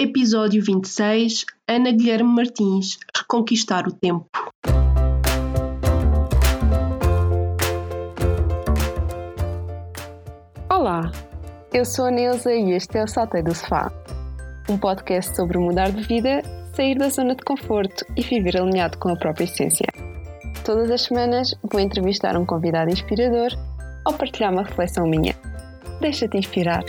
Episódio 26 Ana Guilherme Martins Reconquistar o Tempo. Olá, eu sou a Neuza e este é o Saltei do Sofá, um podcast sobre mudar de vida, sair da zona de conforto e viver alinhado com a própria essência. Todas as semanas vou entrevistar um convidado inspirador ou partilhar uma reflexão minha. Deixa-te inspirar.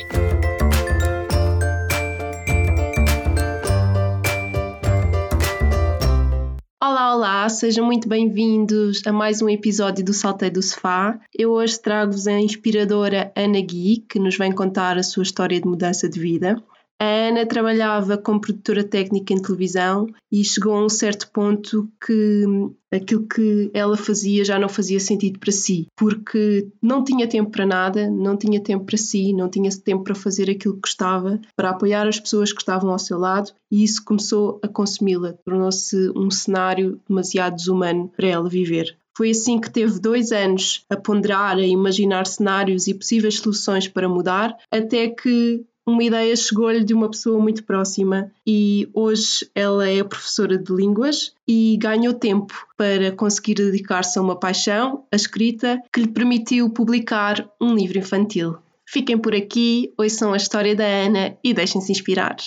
Olá, sejam muito bem-vindos a mais um episódio do Saltei do Sofá. Eu hoje trago-vos a inspiradora Ana Gui, que nos vem contar a sua história de mudança de vida. A Ana trabalhava como produtora técnica em televisão e chegou a um certo ponto que aquilo que ela fazia já não fazia sentido para si, porque não tinha tempo para nada, não tinha tempo para si, não tinha tempo para fazer aquilo que gostava, para apoiar as pessoas que estavam ao seu lado, e isso começou a consumi-la, tornou-se um cenário demasiado desumano para ela viver. Foi assim que teve dois anos a ponderar, a imaginar cenários e possíveis soluções para mudar, até que uma ideia chegou-lhe de uma pessoa muito próxima e hoje ela é professora de línguas e ganhou tempo para conseguir dedicar-se a uma paixão, a escrita, que lhe permitiu publicar um livro infantil. Fiquem por aqui, ouçam a história da Ana e deixem-se inspirar.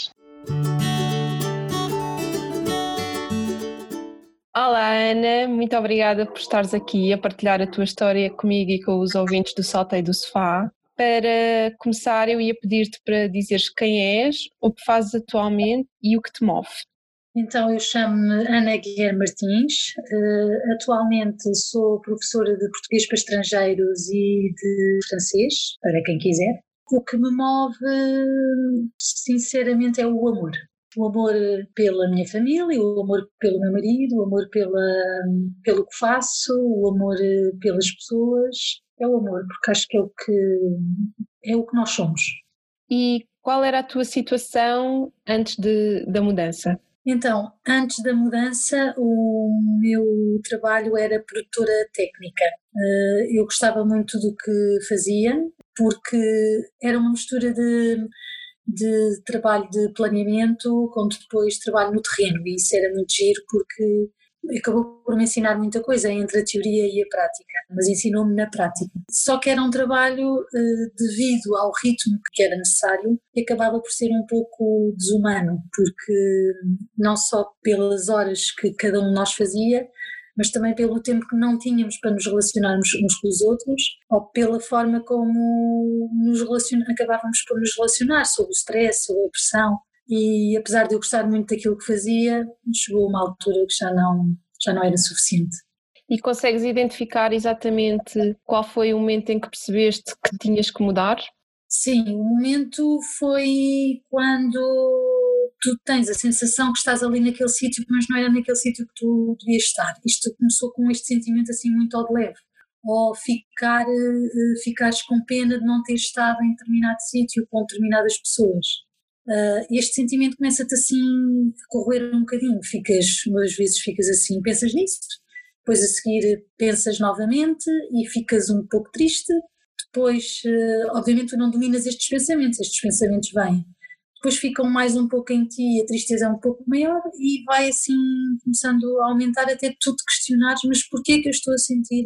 Olá Ana, muito obrigada por estares aqui a partilhar a tua história comigo e com os ouvintes do Saltei do Sofá. Para começar, eu ia pedir-te para dizeres quem és, o que fazes atualmente e o que te move. Então, eu chamo-me Ana Guilherme Martins. Uh, atualmente sou professora de português para estrangeiros e de francês, para quem quiser. O que me move, sinceramente, é o amor. O amor pela minha família, o amor pelo meu marido, o amor pela, pelo que faço, o amor pelas pessoas é o amor, porque acho que é o que é o que nós somos. E qual era a tua situação antes de, da mudança? Então, antes da mudança, o meu trabalho era produtora técnica. Eh, eu gostava muito do que fazia, porque era uma mistura de, de trabalho de planeamento com depois trabalho no terreno, e isso era muito giro, porque acabou por me ensinar muita coisa entre a teoria e a prática, mas ensinou-me na prática. Só que era um trabalho eh, devido ao ritmo que era necessário e acabava por ser um pouco desumano, porque não só pelas horas que cada um de nós fazia, mas também pelo tempo que não tínhamos para nos relacionarmos uns com os outros, ou pela forma como nos acabávamos por nos relacionar, sob o stress, sob a pressão e apesar de eu gostar muito daquilo que fazia, chegou uma altura que já não, já não era suficiente. E consegues identificar exatamente qual foi o momento em que percebeste que tinhas que mudar? Sim, o momento foi quando tu tens a sensação que estás ali naquele sítio, mas não era naquele sítio que tu devias estar. Isto começou com este sentimento assim muito ao de leve. Ou ficar, eh, ficares com pena de não ter estado em determinado sítio com determinadas pessoas Uh, este sentimento começa-te assim a correr um bocadinho, ficas, umas vezes ficas assim, pensas nisso, depois a seguir pensas novamente e ficas um pouco triste, depois uh, obviamente tu não dominas estes pensamentos, estes pensamentos vêm, depois ficam mais um pouco em ti, a tristeza é um pouco maior e vai assim começando a aumentar até tu te questionares, mas porquê que eu estou a sentir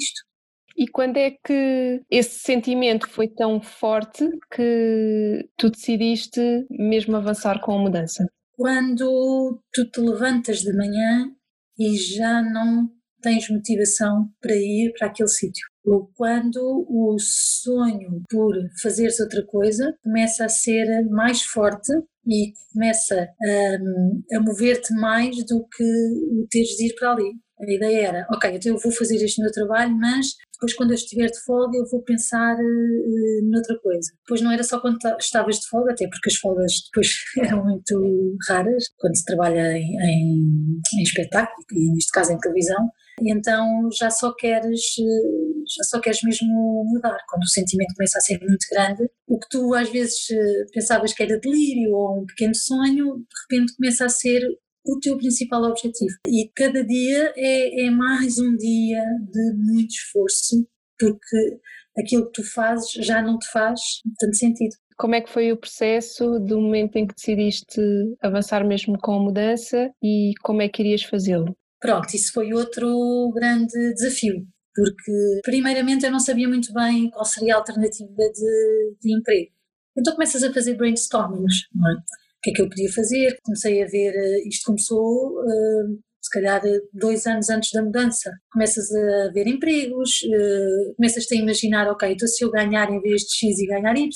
isto? E quando é que esse sentimento foi tão forte que tu decidiste mesmo avançar com a mudança? Quando tu te levantas de manhã e já não tens motivação para ir para aquele sítio. Ou quando o sonho por fazeres outra coisa começa a ser mais forte e começa a, a mover-te mais do que o teres de ir para ali. A ideia era, ok, então eu vou fazer este meu trabalho, mas depois quando eu estiver de folga eu vou pensar uh, noutra coisa. Depois não era só quando estavas de folga, até porque as folgas depois eram muito raras, quando se trabalha em, em, em espetáculo, e neste caso em televisão, e então já só queres eh, já só queres mesmo mudar quando o sentimento começa a ser muito grande o que tu às vezes pensavas que era delírio ou um pequeno sonho de repente começa a ser o teu principal objetivo. E cada dia é, é mais um dia de muito esforço, porque aquilo que tu fazes já não te faz tanto sentido. Como é que foi o processo do momento em que decidiste avançar mesmo com a mudança e como é que irias fazê-lo? Pronto, isso foi outro grande desafio, porque primeiramente eu não sabia muito bem qual seria a alternativa de, de emprego. Então começas a fazer brainstormings, não é? Que é que eu podia fazer? Comecei a ver, eh, isto começou uh, se calhar dois anos antes da mudança. Começas a ver empregos, uh, começas a imaginar, ok, então se eu ganhar em vez de X e ganhar Y,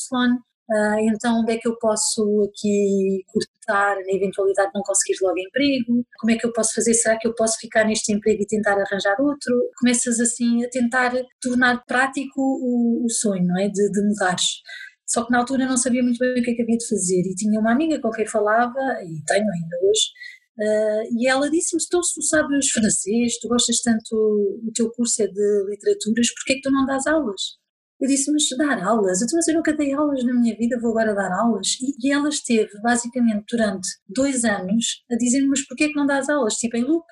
Uh, então, onde é que eu posso aqui cortar na eventualidade de não conseguir logo emprego? Como é que eu posso fazer? Será que eu posso ficar neste emprego e tentar arranjar outro? Começas assim a tentar tornar prático o sonho, não é? De, de mudares. Só que na altura não sabia muito bem o que é que havia de fazer e tinha uma amiga com quem falava, e tenho ainda hoje, uh, e ela disse-me: então, se tu sabes francês, tu gostas tanto, o teu curso é de literaturas, porquê é que tu não dás aulas? Eu disse, mas dar aulas? Então, mas eu nunca dei aulas na minha vida, vou agora dar aulas? E, e ela esteve, basicamente, durante dois anos a dizer-me, mas porquê é que não dás aulas? Tipo, em loop.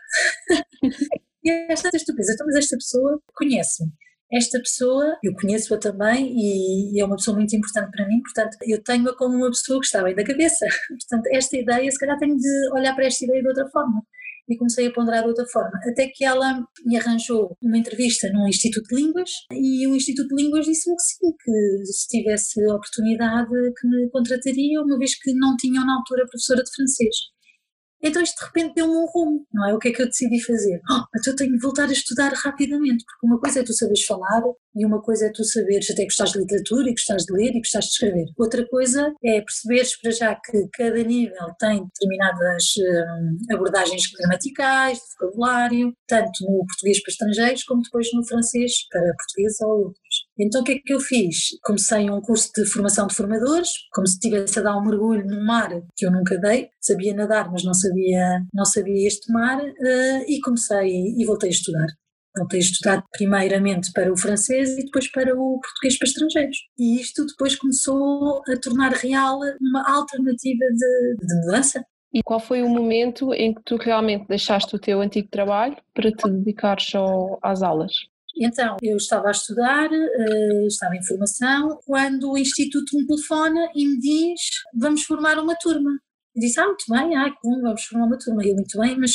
e esta estupidez, então, mas esta pessoa conhece-me. Esta pessoa, eu conheço-a também e, é uma pessoa muito importante para mim, portanto, eu tenho-a como uma pessoa que está bem da cabeça. Portanto, esta ideia, se calhar tenho de olhar para esta ideia de outra forma e comecei a ponderar de outra forma. Até que ela me arranjou uma entrevista num Instituto de Línguas e o Instituto de Línguas disse-me que sim, que se tivesse oportunidade que me contrataria, uma vez que não tinham na altura professora de francês. Então isto de repente deu-me um rumo, não é? O que é que eu decidi fazer? Oh, então eu tenho de voltar a estudar rapidamente, porque uma coisa é tu saberes falar e uma coisa é tu saberes até gostar de literatura e gostares de ler e gostares de escrever. Outra coisa é perceberes para já que cada nível tem determinadas hum, abordagens gramaticais, de vocabulário, tanto no português para estrangeiros como depois no francês para português ou. Então o que é que eu fiz? Comecei um curso de formação de formadores, como se estivesse a dar um mergulho num mar que eu nunca dei, sabia nadar mas não sabia, não sabia este mar uh, e comecei e voltei a estudar. Voltei a estudar primeiramente para o francês e depois para o português para estrangeiros. E isto depois começou a tornar real uma alternativa de, de mudança. E qual foi o momento em que tu realmente deixaste o teu antigo trabalho para te dedicares só às aulas? Então, eu estava a estudar, uh, estava em formação, quando o Instituto me telefona e me diz: Vamos formar uma turma. Eu disse: Ah, muito bem, ah, como vamos formar uma turma. Eu, muito bem, mas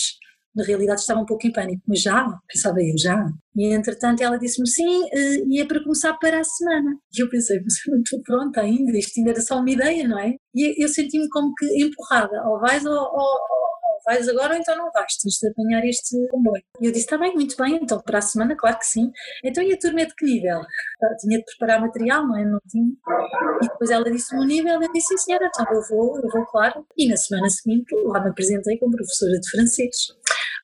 na realidade estava um pouco em pânico, mas já, pensava eu, já. E entretanto ela disse-me sim, uh, e é para começar para a semana. E eu pensei, mas eu não estou pronta ainda, isto ainda era só uma ideia, não é? E eu senti-me como que empurrada, ou vais ou, ou vais agora ou então não vais, tens de apanhar este comboio. E eu disse, está bem, muito bem, então para a semana, claro que sim. Então e a turma é de que nível? Ah, tinha de preparar material, não é? Não tinha. E depois ela disse-me o nível, eu disse, sim senhora, então eu vou, eu vou, claro. E na semana seguinte lá me apresentei como professora de francês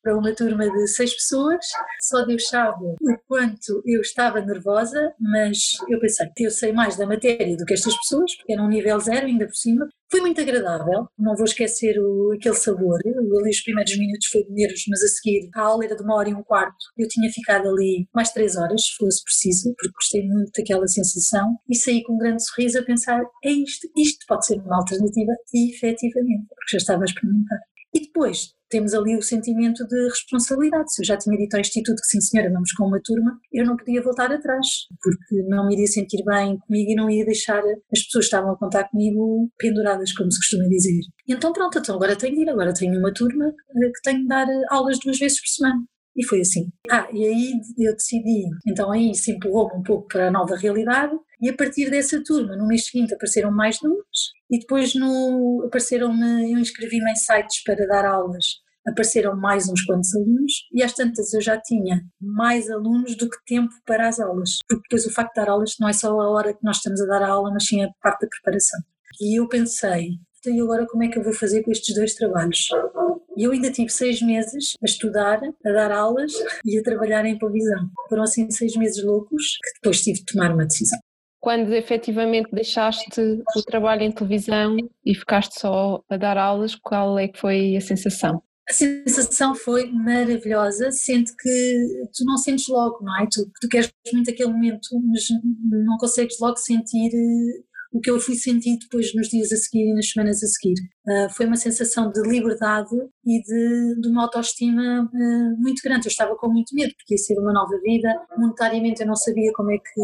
para uma turma de seis pessoas. Só Deus sabe o quanto eu estava nervosa, mas eu pensei que eu sei mais da matéria do que estas pessoas, porque era um nível zero ainda por cima. Foi muito agradável, não vou esquecer o, aquele sabor. Ali os primeiros minutos foi de nervos, mas a seguir a aula era de uma hora e um quarto. Eu tinha ficado ali mais três horas, se fosse preciso, porque gostei muito daquela sensação e saí com um grande sorriso a pensar: é isto, isto pode ser uma alternativa, e efetivamente, porque já estava a experimentar. E depois temos ali o sentimento de responsabilidade. Se eu já tinha dito ao Instituto que sim senhora, vamos com uma turma, eu não podia voltar atrás, porque não me iria sentir bem comigo e não ia deixar as pessoas que estavam a contar comigo penduradas, como se costuma dizer. Então pronto, então agora tenho de ir, agora tenho uma turma eh, que tenho de dar eh, aulas duas vezes por semana. E foi assim. Ah, e aí eu decidi, então aí se empurrou-me um pouco para a nova realidade, e a partir dessa turma, no mês seguinte, apareceram mais números, e depois no, apareceram-me, eu inscrevi-me em sites para dar aulas, apareceram mais uns quantos alunos e às tantas eu já tinha mais alunos do que tempo para as aulas, porque depois o facto de dar aulas não é só a hora que nós estamos a dar a aula, mas sim a parte da preparação. E eu pensei, então e agora como é que eu vou fazer com estes dois trabalhos? E eu ainda tive seis meses a estudar, a dar aulas e a trabalhar em televisão. Foram assim seis meses loucos que depois tive de tomar uma decisão quando efetivamente deixaste o trabalho em televisão e ficaste só a dar aulas, qual é que foi a sensação? A sensação foi maravilhosa, sendo que tu não sentes logo, não é? Tu, tu queres muito aquele momento, mas não consegues logo sentir eh, o que eu fui sentir depois nos dias a seguir e nas semanas a seguir. Uh, foi uma sensação de liberdade e de, de uma autoestima uh, muito grande. Eu estava com muito medo, porque ia ser uma nova vida. Monetariamente eu não sabia como é que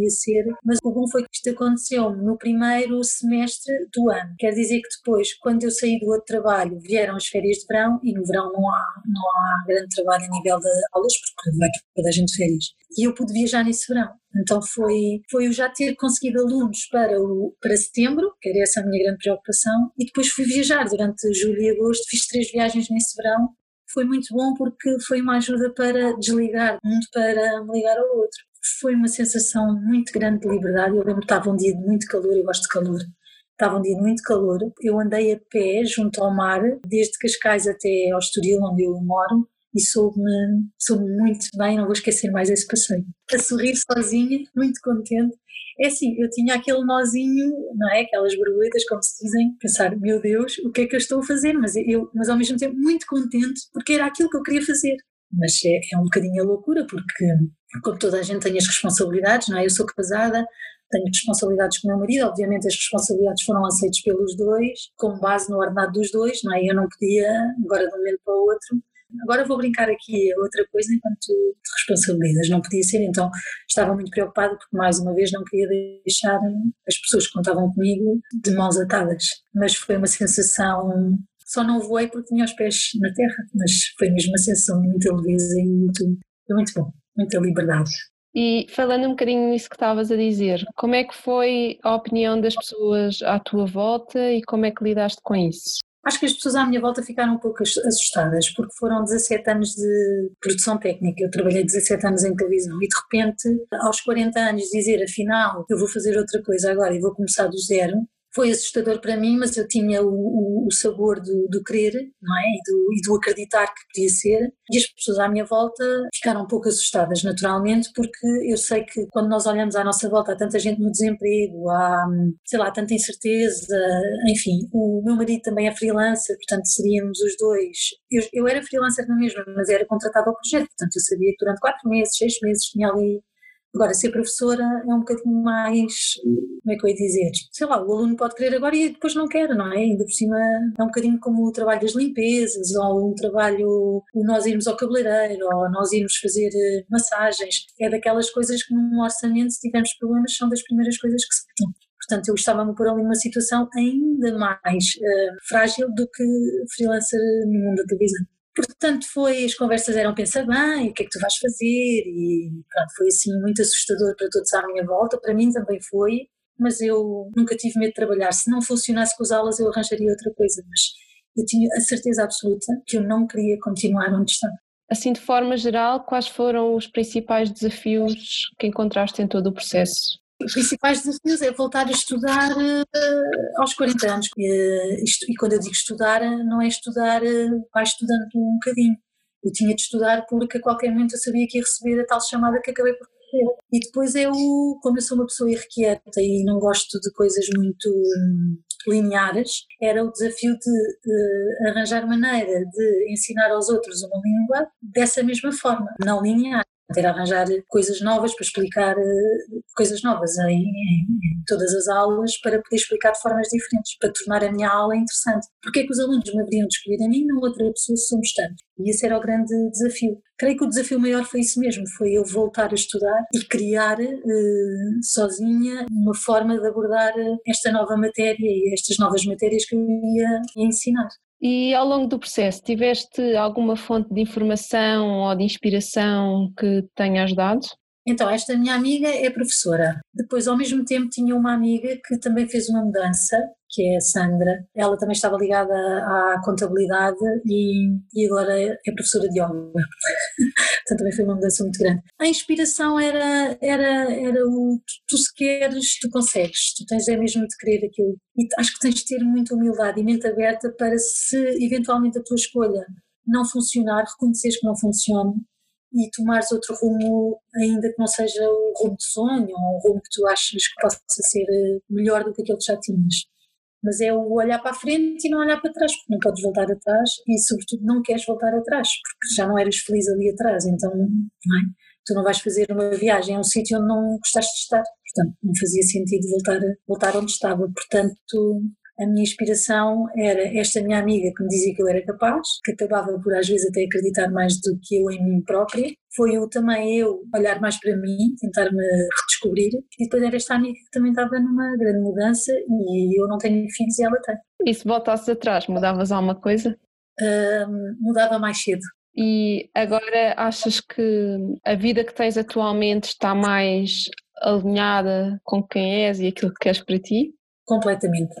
ia ser, mas o bom foi que isto aconteceu no primeiro semestre do ano. Quer dizer que depois, quando eu saí do outro trabalho, vieram as férias de verão e no verão não há, não há grande trabalho a nível de aulas, porque vai toda a gente de férias. E eu pude viajar nesse verão. Então foi, foi eu já ter conseguido alunos para, o, para setembro, que era essa a minha grande preocupação, e depois fui viajar durante julho e agosto, fiz três viagens nesse verão. Foi muito bom porque foi uma ajuda para desligar um para me ligar ao outro. Foi uma sensação muito grande de liberdade. Eu lembro que estava um dia de muito calor, eu gosto de calor. Estava um dia de muito calor. Eu andei a pé junto ao mar, desde Cascais até ao Estoril, onde eu moro, e soube-me soube muito bem, não vou esquecer mais esse passeio. A sorrir sozinha, muito contente. É assim, eu tinha aquele nozinho, não é? Aquelas borboletas, como se dizem, pensar, meu Deus, o que é que eu estou a fazer? Mas, eu, mas ao mesmo tempo muito contente, porque era aquilo que eu queria fazer. Mas é, é um bocadinho a loucura, porque como toda a gente tem as responsabilidades, não é? Eu sou casada, tenho responsabilidades com o meu marido, obviamente as responsabilidades foram aceitas pelos dois, com base no ordenado dos dois, não é? Eu não podia, agora de um momento para o outro, Agora vou brincar aqui outra coisa enquanto te responsabilizas. Não podia ser, então estava muito preocupada porque, mais uma vez, não queria deixar as pessoas que contavam comigo de mãos atadas. Mas foi uma sensação. Só não voei porque tinha os pés na terra, mas foi mesmo uma sensação muito leveza e muito, muito bom, muita liberdade. E falando um bocadinho nisso que estavas a dizer, como é que foi a opinião das pessoas à tua volta e como é que lidaste com isso? Acho que as pessoas à minha volta ficaram um pouco assustadas, porque foram 17 anos de produção técnica. Eu trabalhei 17 anos em televisão e de repente, aos 40 anos, dizer afinal eu vou fazer outra coisa agora e vou começar do zero, foi assustador para mim, mas eu tinha o, o, o sabor do, do, querer, não é? E do, e do, acreditar que podia ser. E as pessoas à minha volta ficaram um pouco assustadas, naturalmente, porque eu sei que quando nós olhamos à nossa volta há tanta gente no desemprego, há, sei lá, tanta incerteza, enfim. O meu marido também é freelancer, portanto seríamos os dois. Eu, eu era freelancer na mesma, mas era contratado ao projeto, portanto eu sabia que durante quatro meses, seis meses tinha ali Agora, ser professora é um bocadinho mais, como é que eu ia dizer? Sei lá, o aluno pode querer agora e depois não quer, não é? Ainda por cima é um bocadinho como o trabalho das limpezas, ou um trabalho, nós irmos ao cabeleireiro, ou nós irmos fazer eh, massagens. É daquelas coisas que num orçamento, se tivermos problemas, são das primeiras coisas que se pedem. Portanto, eu estava-me a pôr ali numa situação ainda mais uh, frágil do que freelancer no mundo da televisão. Portanto, foi, as conversas eram pensar bem, o que é que tu vais fazer, e pronto, foi assim muito assustador para todos à minha volta, para mim também foi, mas eu nunca tive medo de trabalhar. Se não funcionasse com as aulas, eu arranjaria outra coisa, mas eu tinha a certeza absoluta que eu não queria continuar onde estava. Assim, de forma geral, quais foram os principais desafios que encontraste em todo o processo? Principais desafios é voltar a estudar uh, aos 40 anos. Uh, isto, e quando eu digo estudar, não é estudar, uh, vai estudando um bocadinho. Eu tinha de estudar porque a qualquer momento eu sabia que ia receber a tal chamada que acabei por receber. E depois eu, como eu sou uma pessoa irrequieta e não gosto de coisas muito um, lineares, era o desafio de arranjar maneira de ensinar aos outros uma língua dessa mesma forma, não linear ter a arranjar coisas novas para explicar eh, coisas novas em, em, todas as aulas para poder explicar de formas diferentes, para tornar a minha aula interessante. Porque é que os alunos me haveriam de escolher a mim e não outra pessoa se somos tantos? E esse era o grande desafio. Creio que o desafio maior foi isso mesmo, foi eu voltar a estudar e criar eh, sozinha uma forma de abordar esta nova matéria e estas novas matérias que eu ia ensinar. E ao longo do processo, tiveste alguma fonte de informação ou de inspiração que tenha ajudado? Então, esta minha amiga é professora. Depois, ao mesmo tempo, tinha uma amiga que também fez uma mudança que é a Sandra. Ela também estava ligada à contabilidade e, e agora é professora de yoga. Portanto, também foi uma mudança muito grande. A inspiração era, era, era o tu, tu se queres, tu consegues. Tu tens é mesmo de querer aquilo. E acho que tens de ter muita humildade e mente aberta para se eventualmente a tua escolha não funcionar, reconheceres que não funciona e tomares outro rumo, ainda que não seja o rumo de sonho ou o rumo que tu achas que possa ser melhor do que aquele que já tinhas mas é o olhar para a frente e não olhar para trás, porque não podes voltar atrás e, sobretudo, não queres voltar atrás, porque já não eras feliz ali atrás, então não é? tu não vais fazer uma viagem a um sítio onde não gostaste de estar, portanto, não fazia sentido voltar, voltar onde estava, portanto, a minha inspiração era esta minha amiga que me dizia que eu era capaz, que acabava por às vezes até acreditar mais do que eu em mim própria. Foi eu também eu olhar mais para mim, tentar me redescobrir. E depois era esta amiga que também estava numa grande mudança e eu não tenho filhos e ela tem. E se voltasses atrás, mudavas alguma coisa? Uh, mudava mais cedo. E agora achas que a vida que tens atualmente está mais alinhada com quem és e aquilo que queres para ti? Completamente.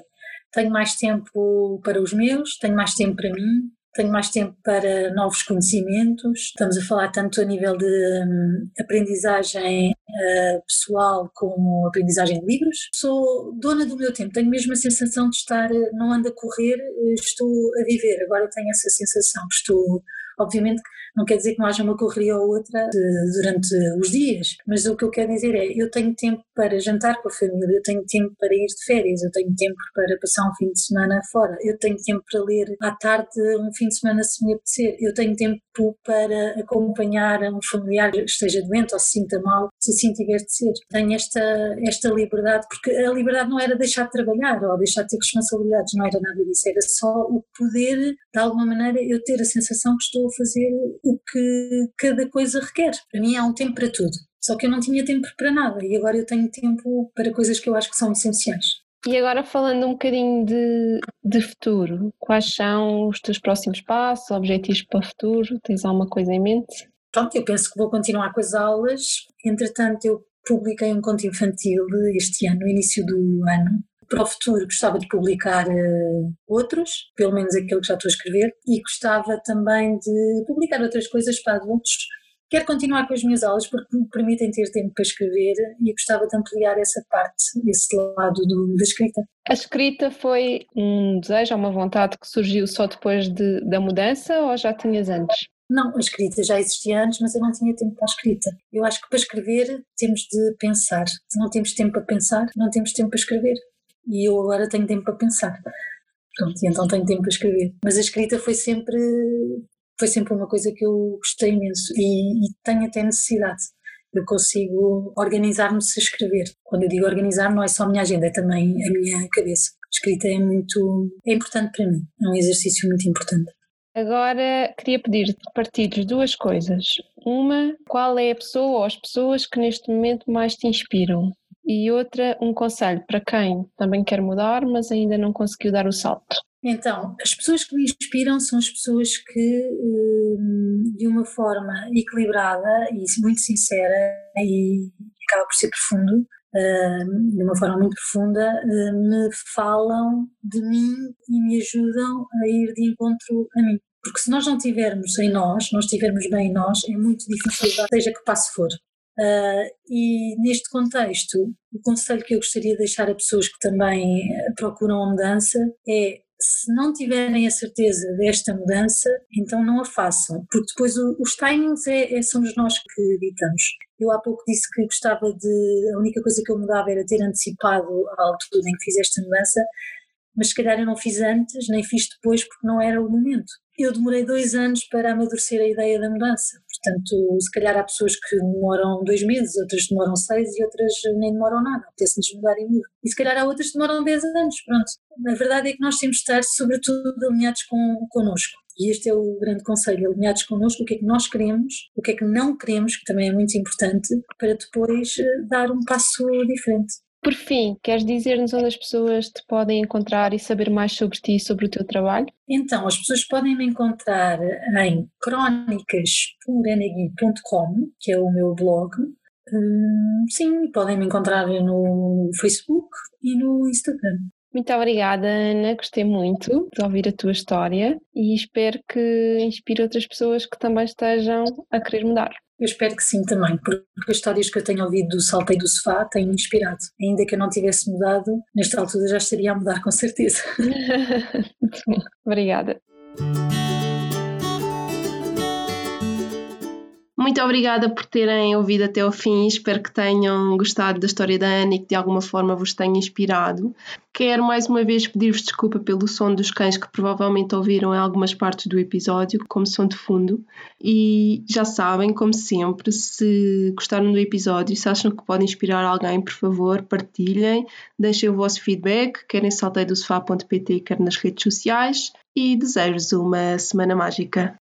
Tenho mais tempo para os meus, tenho mais tempo para mim, tenho mais tempo para novos conhecimentos. Estamos a falar tanto a nível de um, aprendizagem uh, pessoal como aprendizagem de livros. Sou dona do meu tempo, tenho mesmo a sensação de estar, não ando a correr, eh, estou a viver. Agora tenho essa sensação, estou Obviamente não quer dizer que não haja uma correria ou outra de, durante os dias, mas o que eu quero dizer é, eu tenho tempo para jantar com a família, eu tenho tempo para ir de férias, eu tenho tempo para passar um fim de semana fora, eu tenho tempo para ler à tarde um fim de semana se me apetecer, eu tenho tempo para acompanhar um familiar que esteja doente ou se sinta mal, se assim tiver de ser. Tenho esta, esta liberdade, porque a liberdade não era deixar de trabalhar ou deixar de ter responsabilidades, não era nada disso, era só o poder, de alguma maneira, eu ter a sensação que estou a fazer o que cada coisa requer. Para mim há um tempo para tudo. Só que eu não tinha tempo para nada e agora eu tenho tempo para coisas que eu acho que são essenciais. E agora falando um bocadinho de, de futuro, quais são os teus próximos passos, objetivos para o futuro? Tens alguma coisa em mente? Pronto, eu penso que vou continuar com as aulas. Entretanto, eu publiquei um conto infantil este ano, no início do ano, para o futuro gostava de publicar uh, outros, pelo menos aquele que já estou a escrever, e gostava também de publicar outras coisas para adultos. Quero continuar com as minhas aulas porque me permitem ter tempo para escrever e gostava de ampliar essa parte, esse lado do, da escrita. A escrita foi um desejo, uma vontade que surgiu só depois de, da mudança ou já tinhas antes? Não, a escrita já existia antes, mas eu não tinha tempo para a escrita. Eu acho que para escrever temos de pensar. Se não temos tempo para pensar, não temos tempo para escrever e eu agora tenho tempo para pensar. Pronto, e então tenho tempo para escrever. Mas a escrita foi sempre, foi sempre uma coisa que eu gostei imenso e, e tenho até necessidade. Eu consigo organizar-me se escrever. Quando eu digo organizar, não é só a minha agenda, é também a minha cabeça. A escrita é muito, é importante para mim, é um exercício muito importante. Agora queria pedir-te que partilhes duas coisas. Uma, qual é a pessoa ou as pessoas que neste momento mais te inspiram? E outra, um conselho para quem também quer mudar, mas ainda não conseguiu dar o salto. Então, as pessoas que me inspiram são as pessoas que, hum, de uma forma equilibrada e muito sincera, e acaba por ser profundo, hum, de uma forma muito profunda, hum, me falam de mim e me ajudam a ir de encontro a mim. Porque se nós não tivermos em nós, não estivermos bem em nós, é muito difícil, seja que passo for. Uh, e neste contexto, o conselho que eu gostaria de deixar a pessoas que também eh, procuram a mudança é se não tiverem a certeza desta mudança, então não a façam, porque depois os timings é, é, somos nós que editamos. Eu há pouco disse que gostava de. A única coisa que eu mudava era ter antecipado a altura em que fiz esta mudança, mas se calhar eu não fiz antes, nem fiz depois, porque não era o momento. Eu demorei dois anos para amadurecer a ideia da mudança. Portanto, se calhar há pessoas que demoram dois meses, outras demoram seis e outras nem demoram nada, apetece-nos mudar e mudar. E se calhar há outras que demoram dez anos, pronto. A verdade é que nós temos de estar, sobretudo, alinhados com, connosco. E este é o grande conselho, alinhados connosco, o que é que nós queremos, o que é que não queremos, que também é muito importante, para depois eh, dar um passo diferente. Por fim, queres dizer-nos onde as pessoas te podem encontrar e saber mais sobre ti e sobre o teu trabalho? Então, as pessoas podem me encontrar em crónicasporanagui.com, que é o meu blog. Hum, sim, podem me encontrar no Facebook e no Instagram. Muito obrigada, Ana. Gostei muito de ouvir a tua história e espero que inspire outras pessoas que também estejam a querer mudar. Eu espero que sim também, porque as histórias que eu tenho ouvido do saltei do sofá têm me inspirado. Ainda que eu não tivesse mudado, nesta altura já estaria a mudar com certeza. Obrigada. Muito obrigada por terem ouvido até ao fim. Espero que tenham gostado da história da Ana e que de alguma forma vos tenha inspirado. Quero mais uma vez pedir-vos desculpa pelo som dos cães que provavelmente ouviram em algumas partes do episódio, como som de fundo. E já sabem, como sempre, se gostaram do episódio, se acham que pode inspirar alguém, por favor, partilhem, deixem o vosso feedback, quer em salteidosofá.pt, quer nas redes sociais. E desejo-vos uma semana mágica.